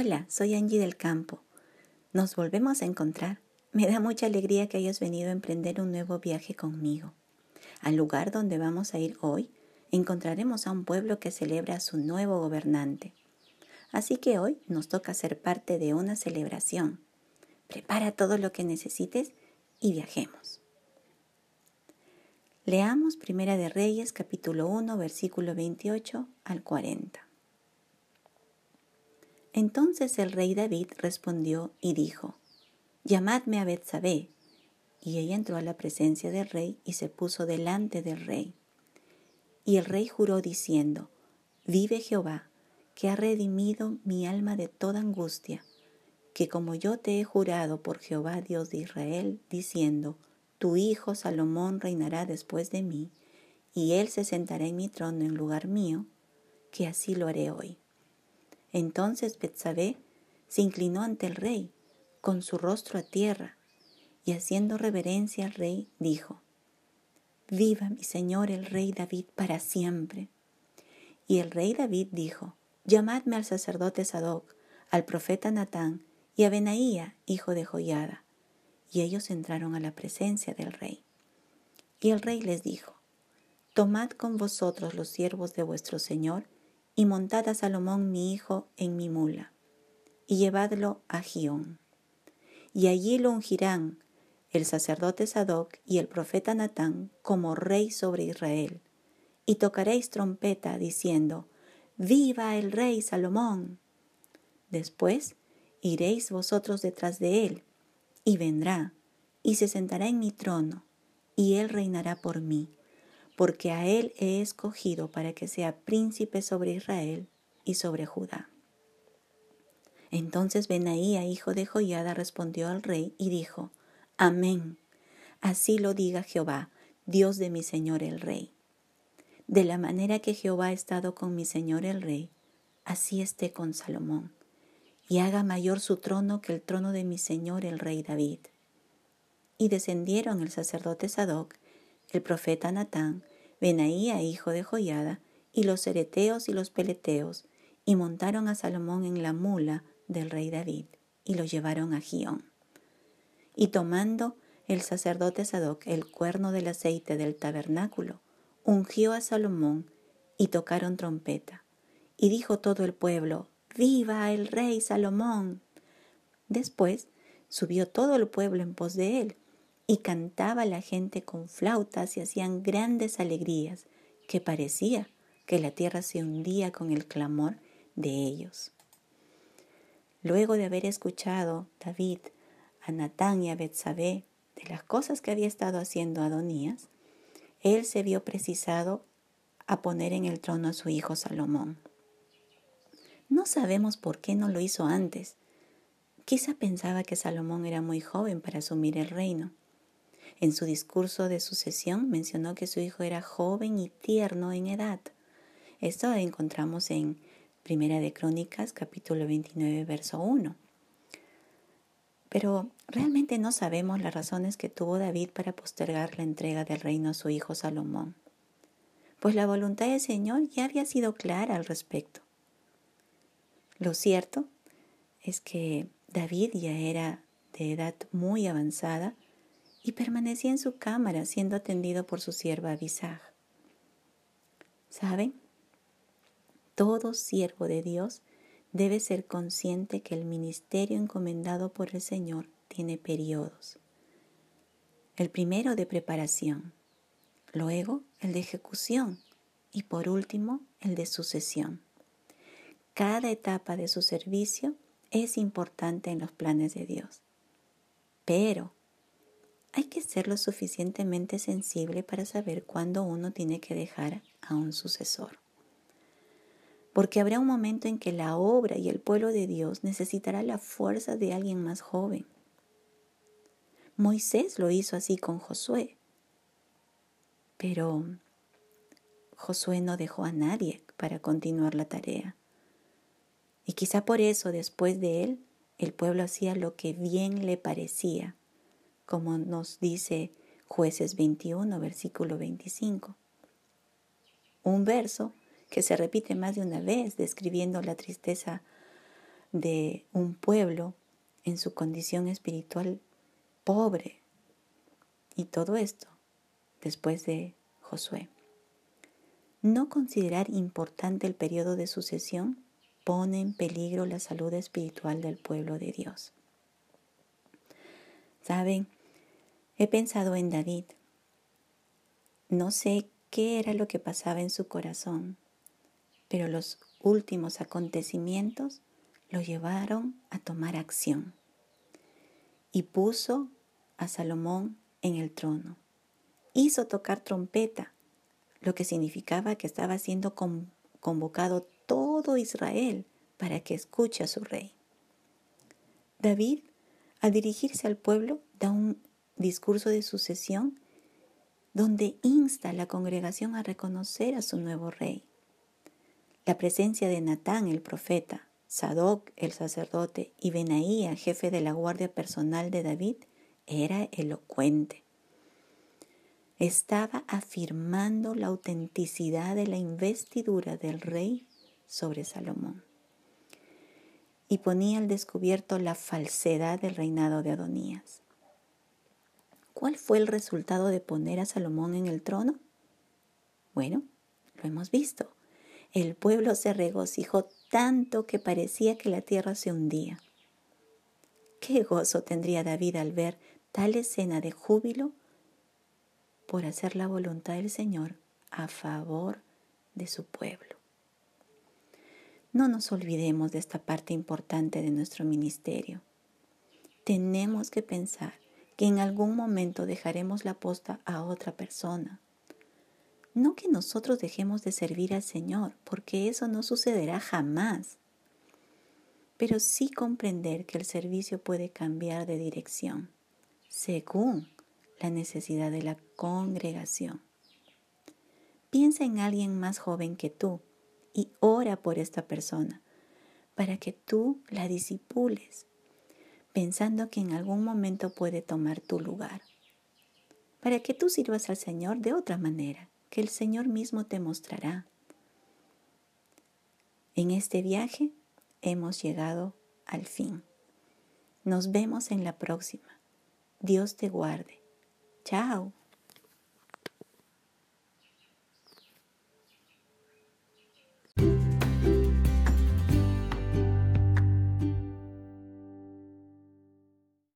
Hola, soy Angie del Campo. Nos volvemos a encontrar. Me da mucha alegría que hayas venido a emprender un nuevo viaje conmigo. Al lugar donde vamos a ir hoy, encontraremos a un pueblo que celebra a su nuevo gobernante. Así que hoy nos toca ser parte de una celebración. Prepara todo lo que necesites y viajemos. Leamos Primera de Reyes capítulo 1 versículo 28 al 40. Entonces el rey David respondió y dijo, Llamadme a Betsabé. Y ella entró a la presencia del rey y se puso delante del rey. Y el rey juró diciendo, Vive Jehová, que ha redimido mi alma de toda angustia, que como yo te he jurado por Jehová Dios de Israel, diciendo, tu hijo Salomón reinará después de mí, y él se sentará en mi trono en lugar mío, que así lo haré hoy. Entonces Betsabé se inclinó ante el rey, con su rostro a tierra, y haciendo reverencia al rey, dijo, Viva mi señor el rey David para siempre. Y el rey David dijo, Llamadme al sacerdote Sadoc, al profeta Natán y a Benaía, hijo de Joiada y ellos entraron a la presencia del rey. Y el rey les dijo, Tomad con vosotros los siervos de vuestro señor, y montad a Salomón mi hijo en mi mula, y llevadlo a Gión. Y allí lo ungirán el sacerdote Sadoc y el profeta Natán como rey sobre Israel, y tocaréis trompeta diciendo, Viva el rey Salomón. Después iréis vosotros detrás de él, y vendrá, y se sentará en mi trono, y él reinará por mí, porque a él he escogido para que sea príncipe sobre Israel y sobre Judá. Entonces Benaía, hijo de Joiada, respondió al rey y dijo, Amén, así lo diga Jehová, Dios de mi señor el rey. De la manera que Jehová ha estado con mi señor el rey, así esté con Salomón y haga mayor su trono que el trono de mi señor el rey David. Y descendieron el sacerdote Sadoc, el profeta Natán, Benaía hijo de Joiada, y los ereteos y los peleteos, y montaron a Salomón en la mula del rey David, y lo llevaron a Gión. Y tomando el sacerdote Sadoc el cuerno del aceite del tabernáculo, ungió a Salomón, y tocaron trompeta. Y dijo todo el pueblo, Viva el rey Salomón. Después subió todo el pueblo en pos de él, y cantaba la gente con flautas y hacían grandes alegrías, que parecía que la tierra se hundía con el clamor de ellos. Luego de haber escuchado David a Natán y a Betsabé de las cosas que había estado haciendo Adonías, él se vio precisado a poner en el trono a su hijo Salomón. No sabemos por qué no lo hizo antes. Quizá pensaba que Salomón era muy joven para asumir el reino. En su discurso de sucesión mencionó que su hijo era joven y tierno en edad. Esto encontramos en Primera de Crónicas, capítulo 29, verso 1. Pero realmente no sabemos las razones que tuvo David para postergar la entrega del reino a su hijo Salomón, pues la voluntad del Señor ya había sido clara al respecto. Lo cierto es que David ya era de edad muy avanzada y permanecía en su cámara siendo atendido por su sierva Abisag. ¿Saben? Todo siervo de Dios debe ser consciente que el ministerio encomendado por el Señor tiene periodos. El primero de preparación, luego el de ejecución y por último el de sucesión. Cada etapa de su servicio es importante en los planes de Dios. Pero que ser lo suficientemente sensible para saber cuándo uno tiene que dejar a un sucesor. Porque habrá un momento en que la obra y el pueblo de Dios necesitará la fuerza de alguien más joven. Moisés lo hizo así con Josué. Pero Josué no dejó a nadie para continuar la tarea. Y quizá por eso después de él el pueblo hacía lo que bien le parecía, como nos dice jueces 21, versículo 25. Un verso que se repite más de una vez describiendo la tristeza de un pueblo en su condición espiritual pobre. Y todo esto después de Josué. No considerar importante el periodo de sucesión pone en peligro la salud espiritual del pueblo de Dios. Saben, he pensado en David. No sé qué era lo que pasaba en su corazón, pero los últimos acontecimientos lo llevaron a tomar acción y puso a Salomón en el trono. Hizo tocar trompeta lo que significaba que estaba siendo convocado todo Israel para que escuche a su rey. David, al dirigirse al pueblo, da un discurso de sucesión donde insta a la congregación a reconocer a su nuevo rey. La presencia de Natán, el profeta, Sadoc, el sacerdote, y Benaía, jefe de la guardia personal de David, era elocuente estaba afirmando la autenticidad de la investidura del rey sobre Salomón y ponía al descubierto la falsedad del reinado de Adonías. ¿Cuál fue el resultado de poner a Salomón en el trono? Bueno, lo hemos visto. El pueblo se regocijó tanto que parecía que la tierra se hundía. ¿Qué gozo tendría David al ver tal escena de júbilo por hacer la voluntad del Señor a favor de su pueblo. No nos olvidemos de esta parte importante de nuestro ministerio. Tenemos que pensar que en algún momento dejaremos la posta a otra persona. No que nosotros dejemos de servir al Señor, porque eso no sucederá jamás. Pero sí comprender que el servicio puede cambiar de dirección según la necesidad de la congregación. Piensa en alguien más joven que tú y ora por esta persona para que tú la disipules, pensando que en algún momento puede tomar tu lugar, para que tú sirvas al Señor de otra manera, que el Señor mismo te mostrará. En este viaje hemos llegado al fin. Nos vemos en la próxima. Dios te guarde. Chao.